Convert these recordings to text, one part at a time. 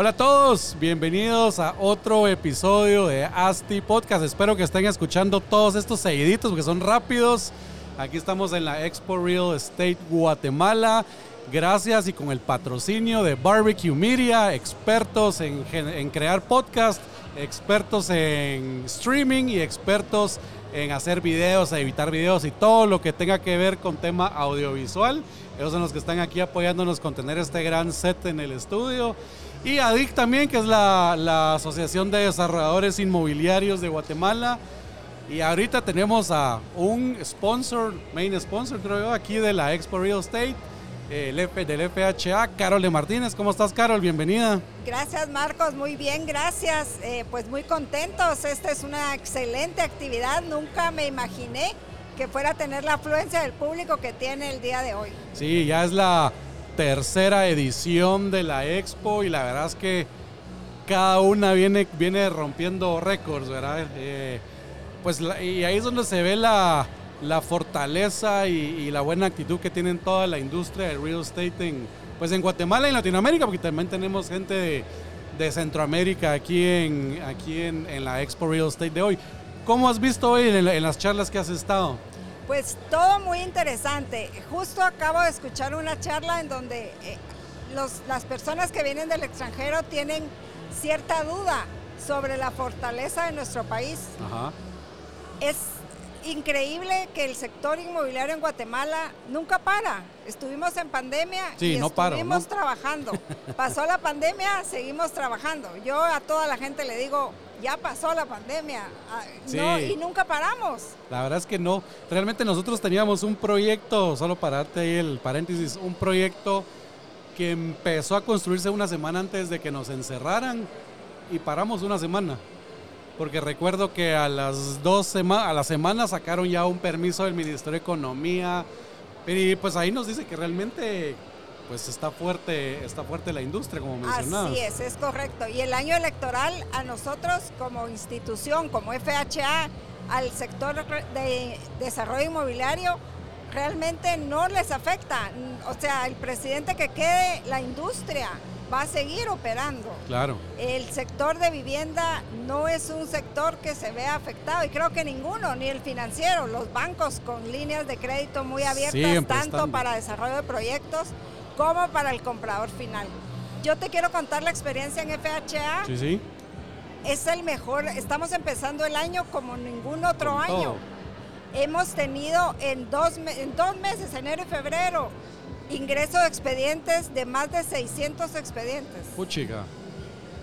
Hola a todos, bienvenidos a otro episodio de ASTI Podcast. Espero que estén escuchando todos estos seguiditos porque son rápidos. Aquí estamos en la Expo Real Estate Guatemala. Gracias y con el patrocinio de Barbecue Media, expertos en, crear podcast, expertos en streaming y expertos en hacer videos, editar videos y todo lo que tenga que ver con tema audiovisual. Ellos son los que están aquí apoyándonos con tener este gran set en el estudio. Y ADIC también, que es la, la Asociación de Desarrolladores Inmobiliarios de Guatemala. Y ahorita tenemos a un sponsor, main sponsor creo yo, aquí de la Expo Real Estate, el F, del FHA, Carol de Martínez. ¿Cómo estás, Carol? Bienvenida. Gracias, Marcos. Muy bien, gracias. Eh, pues muy contentos. Esta es una excelente actividad. Nunca me imaginé que fuera a tener la afluencia del público que tiene el día de hoy. Sí, ya es la tercera edición de la Expo y la verdad es que cada una viene, viene rompiendo récords, ¿verdad? Eh, pues y ahí es donde se ve la, la fortaleza y, la buena actitud que tienen toda la industria del real estate en, pues en Guatemala y en Latinoamérica, porque también tenemos gente de, Centroamérica aquí, en, aquí en, en, la Expo Real Estate de hoy. ¿Cómo has visto hoy en las charlas que has estado? Pues todo muy interesante. Justo acabo de escuchar una charla en donde eh, los, las personas que vienen del extranjero tienen cierta duda sobre la fortaleza de nuestro país. Ajá. Es increíble que el sector inmobiliario en Guatemala nunca para. Estuvimos en pandemia sí, y no estuvimos paro, ¿no? trabajando. Pasó la pandemia, seguimos trabajando. Yo a toda la gente le digo, ya pasó la pandemia Sí. no, y nunca paramos. La verdad es que no. Realmente nosotros teníamos un proyecto, solo para darte ahí el paréntesis, un proyecto que empezó a construirse una semana antes de que nos encerraran y paramos una semana. Porque recuerdo que a las dos semanas, a la semana sacaron ya un permiso del Ministerio de Economía. Y pues ahí nos dice que realmente pues está fuerte, está fuerte la industria, como mencionabas. Así es, es correcto. Y el año electoral a nosotros como institución, como FHA, al sector de desarrollo inmobiliario, realmente no les afecta. O sea, el presidente que quede, la industria va a seguir operando. Claro. El sector de vivienda no es un sector que se vea afectado y creo que ninguno, ni el financiero, los bancos con líneas de crédito muy abiertas, tanto para desarrollo de proyectos como para el comprador final. Yo te quiero contar la experiencia en FHA. Sí, sí. Es el mejor, estamos empezando el año como ningún otro Con año. todo. Hemos tenido en dos, en dos meses, enero y febrero, ingreso de expedientes de más de 600 expedientes. Puchica.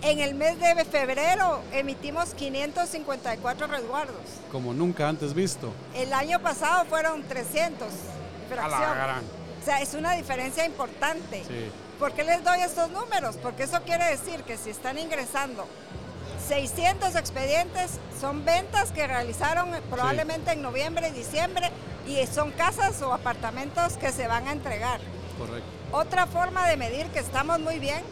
En el mes de febrero emitimos 554 resguardos. Como nunca antes visto. El año pasado fueron 300. A la gran. O sea, es una diferencia importante. Sí. ¿Por qué les doy estos números? Porque eso quiere decir que si están ingresando 600 expedientes, son ventas que realizaron probablemente en noviembre y diciembre y son casas o apartamentos que se van a entregar. Correcto. Otra forma de medir que estamos muy bien,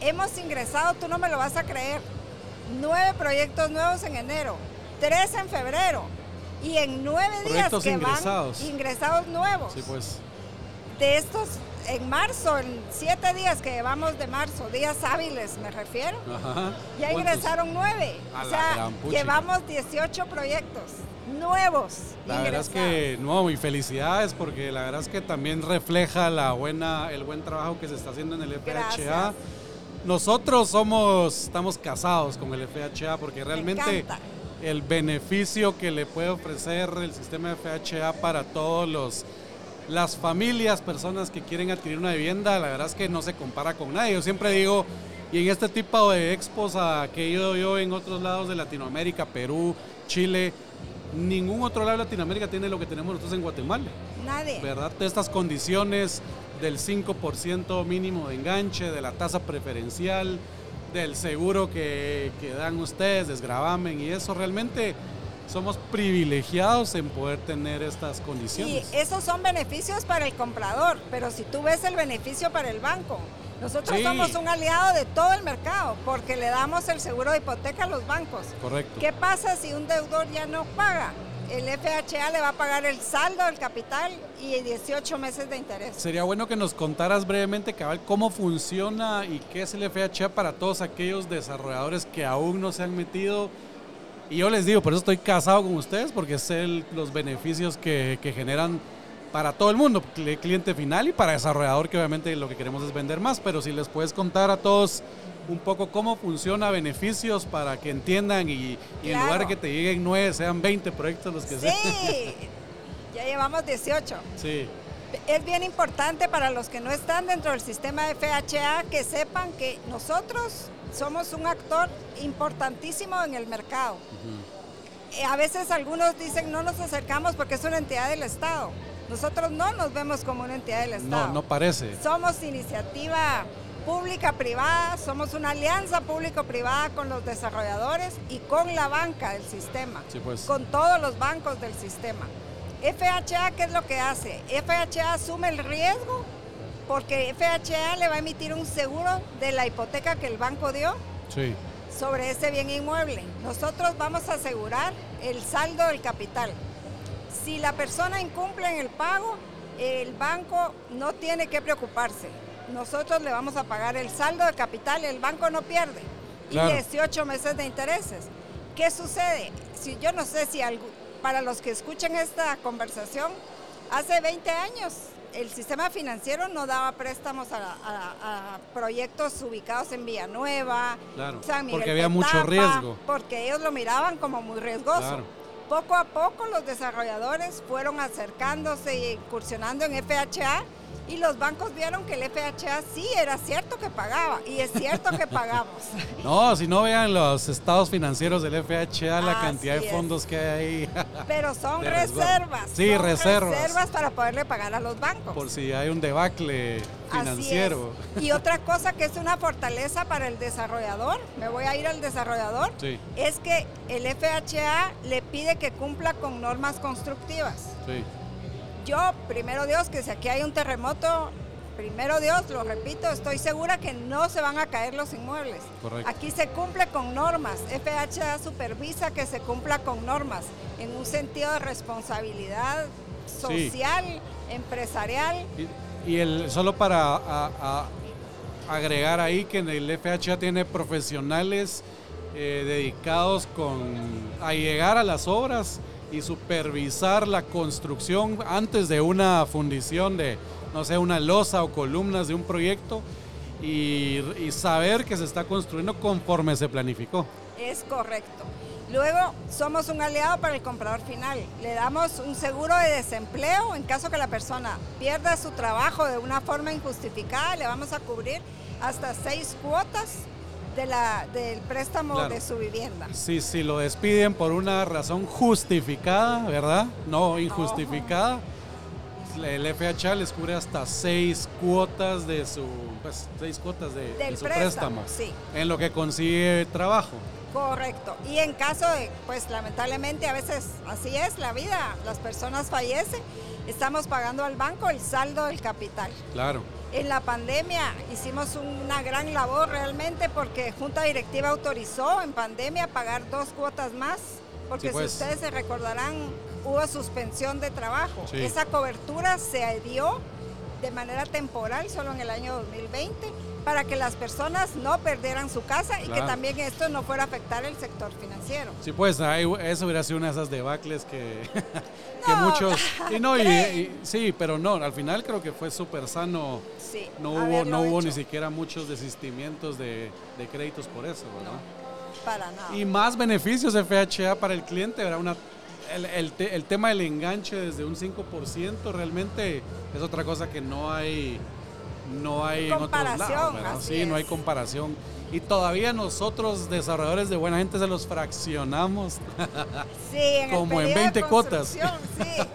hemos ingresado, tú no me lo vas a creer, nueve proyectos nuevos en enero, tres en febrero y en nueve días que ingresados. van ingresados nuevos. Sí, pues. De estos, en marzo, en siete días que llevamos de marzo, días hábiles me refiero, Ajá. ya ingresaron nueve. A O sea, llevamos 18 proyectos nuevos. La verdad es que, no, y felicidades porque la verdad es que también refleja la buena, el buen trabajo que se está haciendo en el FHA. Gracias. Nosotros somos, estamos casados con el FHA porque realmente el beneficio que le puede ofrecer el sistema FHA para todos los las familias, personas que quieren adquirir una vivienda, la verdad es que no se compara con nadie. Yo siempre digo, y en este tipo de expos a, que he ido yo en otros lados de Latinoamérica, Perú, Chile, ningún otro lado de Latinoamérica tiene lo que tenemos nosotros en Guatemala. Nadie. ¿Verdad? Estas condiciones del 5% mínimo de enganche, de la tasa preferencial, del seguro que, que dan ustedes, desgravamen y eso realmente somos privilegiados en poder tener estas Y condiciones. esos son beneficios para el comprador, pero si tú ves el beneficio para el banco, nosotros Sí. somos un aliado de todo el mercado porque le damos el seguro de hipoteca a los bancos. Correcto. ¿Qué pasa si un deudor ya no paga? El FHA le va a pagar el saldo del capital y 18 meses de interés. Sería bueno que nos contaras brevemente, cabal, cómo funciona y qué es el FHA para todos aquellos desarrolladores que aún no se han metido. Y yo les digo, por eso estoy casado con ustedes, porque sé el- los beneficios que, que generan para todo el mundo, cl- cliente final y para desarrollador, que obviamente lo que queremos es vender más. Pero si les puedes contar a todos un poco cómo funciona, beneficios para que entiendan y, y en lugar de que te lleguen nueve, sean 20 proyectos los que sean. Sí, ya llevamos 18. Sí, Es bien importante para los que no están dentro del sistema de FHA que sepan que nosotros somos un actor importantísimo en el mercado. Eh, A veces algunos dicen no nos acercamos porque es una entidad del Estado. Nosotros no nos vemos como una entidad del Estado. no, no parece. Somos iniciativa pública-privada, somos una alianza público-privada con los desarrolladores y con la banca del sistema, Sí, pues. con todos los bancos del sistema. FHA, ¿qué es lo que hace? FHA asume el riesgo porque FHA le va a emitir un seguro de la hipoteca que el banco dio Sí. sobre ese bien inmueble. Nosotros vamos a asegurar el saldo del capital. Si la persona incumple en el pago, el banco no tiene que preocuparse. Nosotros le vamos a pagar el saldo de capital y el banco no pierde. Claro. Y 18 meses de intereses. ¿Qué sucede? Si yo no sé si para los que escuchen esta conversación, hace 20 años el sistema financiero no daba préstamos a, a- a proyectos ubicados en Villanueva, Claro, San Miguel porque había mucho riesgo. Porque ellos lo miraban como muy riesgoso. Claro. Poco a poco los desarrolladores fueron acercándose e incursionando en FHA y los bancos vieron que el FHA sí era cierto que pagaba y es cierto que pagamos. No, si no vean los estados financieros del FHA, la Así cantidad de es. fondos que hay ahí, Pero son De reservas. Sí, son reservas. reservas para poderle pagar a los bancos. por si hay un debacle Así financiero. es. Y otra cosa que es una fortaleza para el desarrollador, me voy a ir al desarrollador, Sí, es que el FHA le pide que cumpla con normas constructivas. sí, Yo, primero Dios, que si aquí hay un terremoto, primero Dios, lo repito, estoy segura que no se van a caer los inmuebles. correcto. Aquí se cumple con normas. FHA supervisa que se cumpla con normas en un sentido de responsabilidad social, empresarial. Y, y el, solo para a- a- agregar ahí que en el FHA tiene profesionales eh, dedicados con, a llegar a las obras y supervisar la construcción antes de una fundición de, no sé, una losa o columnas de un proyecto y, saber que se está construyendo conforme se planificó. Es correcto. Luego, somos un aliado para el comprador final. Le damos un seguro de desempleo en caso que la persona pierda su trabajo de una forma injustificada. Le vamos a cubrir hasta seis cuotas de la, del préstamo Claro. de su vivienda. Si, si lo despiden por una razón justificada, ¿verdad? No injustificada. El FHA les cubre hasta seis cuotas de su, pues, seis cuotas de, su préstamo, préstamo, sí. en lo que consigue trabajo. Correcto. Y en caso de, pues lamentablemente a veces así es la vida, las personas fallecen, estamos pagando al banco el saldo del capital. Claro, En la pandemia hicimos una gran labor realmente porque Junta Directiva autorizó en pandemia pagar dos cuotas más, porque Sí, pues. si ustedes se recordarán, hubo suspensión de trabajo. Sí. Esa cobertura se dio de manera temporal solo en el año 2020 para que las personas no perdieran su casa y que también esto no fuera a afectar el sector financiero. sí, pues ahí- eso hubiera sido una de esas debacles que, que No, muchos. Y no, y, sí, pero no, al final creo que fue súper sano. Sí, No hubo, no hubo ni siquiera muchos desistimientos de, de créditos por eso, ¿verdad? Para nada. Y más beneficios de FHA para el cliente, ¿verdad? Una, el, el te- el tema del enganche desde un 5% realmente es otra cosa que no hay, no hay en otros Comparación, lados, así Sí, no hay comparación. Y todavía nosotros, desarrolladores de buena gente, se los fraccionamos. Sí, en el Como en periodo de 20 cuotas. Sí.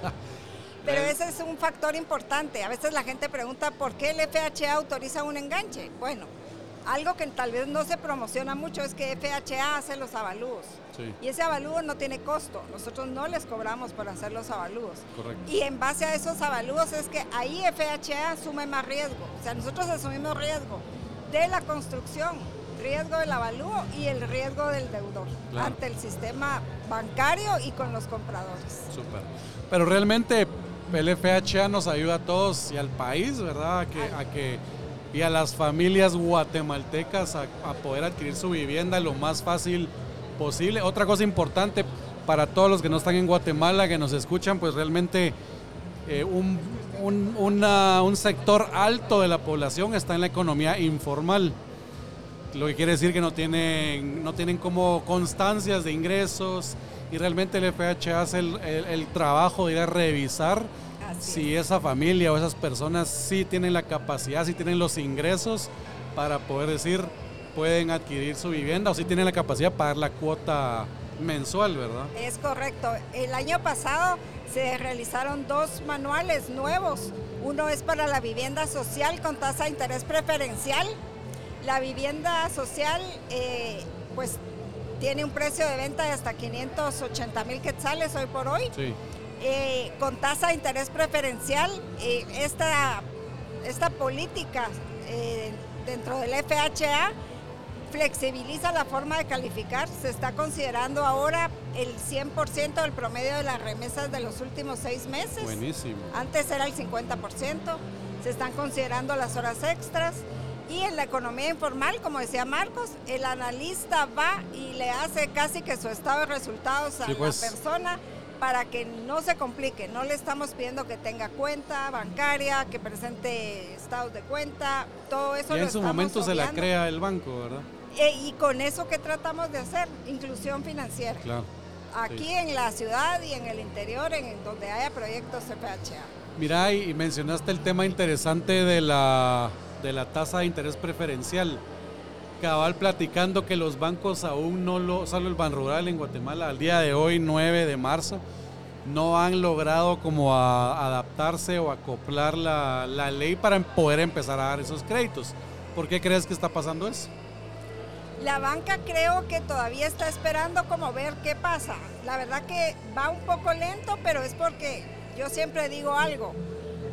Pero ese es un factor importante. A veces la gente pregunta por qué el FHA autoriza un enganche. Bueno, algo que tal vez no se promociona mucho es que FHA hace los avalúos. Sí. Y ese avalúo no tiene costo. Nosotros no les cobramos por hacer los avalúos. Correcto. Y en base a esos avalúos es que ahí FHA asume más riesgo. O sea, nosotros asumimos riesgo de la construcción, riesgo del avalúo y el riesgo del deudor Claro. ante el sistema bancario y con los compradores. Súper. Pero realmente el FHA nos ayuda a todos y al país, ¿verdad? A que, a que, y a las familias guatemaltecas a, poder adquirir su vivienda lo más fácil posible. Otra cosa importante para todos los que no están en Guatemala, que nos escuchan, pues realmente eh, un, un- un sector alto de la población está en la economía informal. Lo que quiere decir que no tienen, no tienen como constancias de ingresos y realmente el FHA hace el, el- el trabajo de ir a revisar Así si esa familia o esas personas sí tienen la capacidad, si tienen los ingresos para poder decir pueden adquirir su vivienda o si tienen la capacidad de pagar la cuota mensual, ¿verdad? Es correcto. El año pasado se realizaron dos manuales nuevos. Uno es para la vivienda social con tasa de interés preferencial. La vivienda social, eh, pues, tiene un precio de venta de hasta 580 mil quetzales hoy por hoy. Sí, Eh, con tasa de interés preferencial, eh, esta, esta política eh, dentro del FHA flexibiliza la forma de calificar. Se está considerando ahora el 100% del promedio de las remesas de los últimos seis meses. buenísimo. Antes era el 50%. Se están considerando las horas extras. Y en la economía informal, como decía Marcos, el analista va y le hace casi que su estado de resultados a Sí, pues. la persona para que no se complique. No le estamos pidiendo que tenga cuenta bancaria, que presente estados de cuenta, todo eso Y lo en su estamos momento se la crea el banco, ¿verdad? Eh, y con eso que tratamos de hacer, inclusión financiera. Claro. Aquí Sí. en la ciudad y en el interior, en donde haya proyectos CPHA. Mira, y y mencionaste el tema interesante de la, de la tasa de interés preferencial. Cabal platicando que los bancos aún no lo, solo el Ban Rural en Guatemala, al día de hoy, 9 de marzo, no han logrado como adaptarse o acoplar la, la ley para poder empezar a dar esos créditos. ¿Por qué crees que está pasando eso? La banca creo que todavía está esperando como ver qué pasa. La verdad que va un poco lento, pero es porque yo siempre digo algo.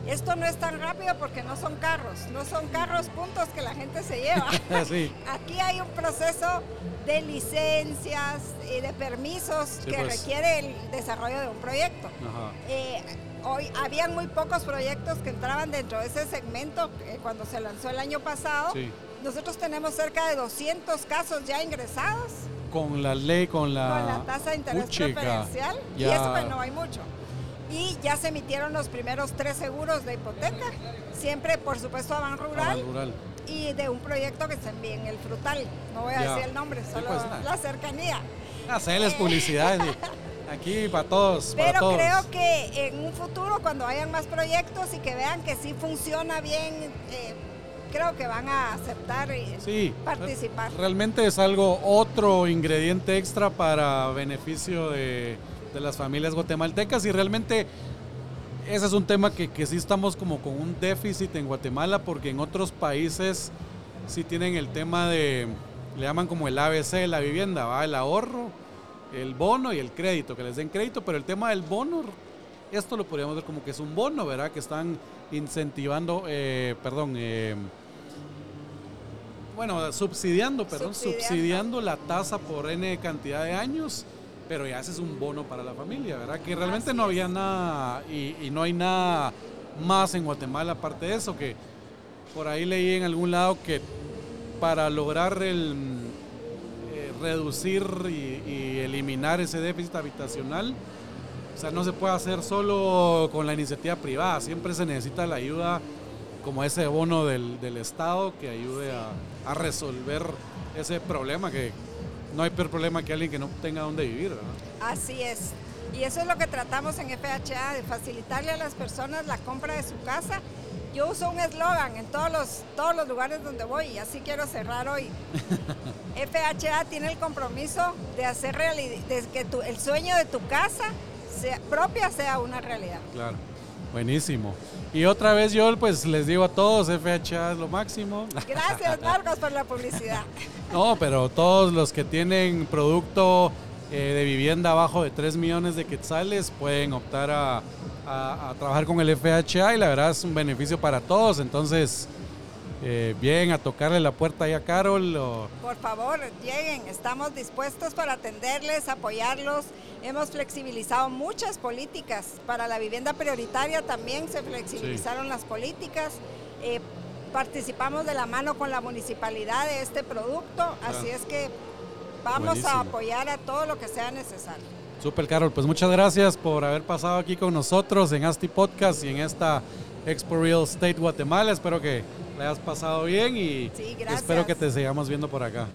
Esto no es tan rápido porque no son carros, no son carros puntos que la gente se lleva. sí, Aquí hay un proceso de licencias y de permisos Sí, que pues. requiere el desarrollo de un proyecto. ajá, Eh, hoy habían muy pocos proyectos que entraban dentro de ese segmento eh, cuando se lanzó el año pasado. sí. Nosotros tenemos cerca de 200 casos ya ingresados Con la ley, con la... con la tasa de interés Puchica, preferencial y ya- eso pues no hay mucho. Y ya se emitieron los primeros tres seguros de hipoteca, siempre por supuesto a Ban Ban Rural Rural. y de un proyecto que se envía en el Frutal. No voy a Ya. decir el nombre, Sí, solo pues, la cercanía. Hacerles publicidad. y Aquí para todos, para Pero todos. creo que en un futuro, cuando hayan más proyectos y que vean que sí funciona bien, eh, creo que van a aceptar y Sí, participar. Realmente es algo, otro ingrediente extra para beneficio de, de las familias guatemaltecas y realmente ese es un tema que, que sí estamos como con un déficit en Guatemala porque en otros países sí tienen el tema de, le llaman como el ABC de la vivienda, ¿va? el ahorro, el bono y el crédito, que les den crédito, pero el tema del bono, esto lo podríamos ver como que es un bono, ¿verdad? Que están incentivando, eh, perdón, eh, bueno, subsidiando, perdón, Subsidiando. subsidiando. la tasa por N cantidad de años, pero ya ese es un bono para la familia, ¿verdad? Que realmente no había nada y, y no hay nada más en Guatemala aparte de eso, que por ahí leí en algún lado que para lograr el eh, reducir y, y eliminar ese déficit habitacional, o sea, no se puede hacer solo con la iniciativa privada, siempre se necesita la ayuda como ese bono del, del Estado que ayude a, a resolver ese problema, que no hay peor problema que alguien que no tenga dónde vivir, ¿verdad? Así es. Y eso es lo que tratamos en FHA, de facilitarle a las personas la compra de su casa. Yo uso un eslogan en todos los, todos los lugares donde voy y así quiero cerrar hoy. FHA tiene el compromiso de hacer realidad, de que tu- el sueño de tu casa sea- propia sea una realidad. Claro. Buenísimo. Y otra vez yo pues les digo a todos, FHA es lo máximo. Gracias Marcos por la publicidad. No, pero todos los que tienen producto eh, de vivienda abajo de 3 millones de quetzales pueden optar a, a, trabajar con el FHA y la verdad es un beneficio para todos. Entonces, eh, bien, a tocarle la puerta ahí a Carol. Por favor, lleguen, estamos dispuestos para atenderles, apoyarlos. Hemos flexibilizado muchas políticas. Para la vivienda prioritaria también se flexibilizaron las políticas. Eh, participamos de la mano con la municipalidad de este producto, así es que vamos a apoyar a todo lo que sea necesario. Super Carol, pues muchas gracias por haber pasado aquí con nosotros en Asti Podcast y en esta Expo Real Estate Guatemala. Espero que le hayas pasado bien y espero que te sigamos viendo por acá.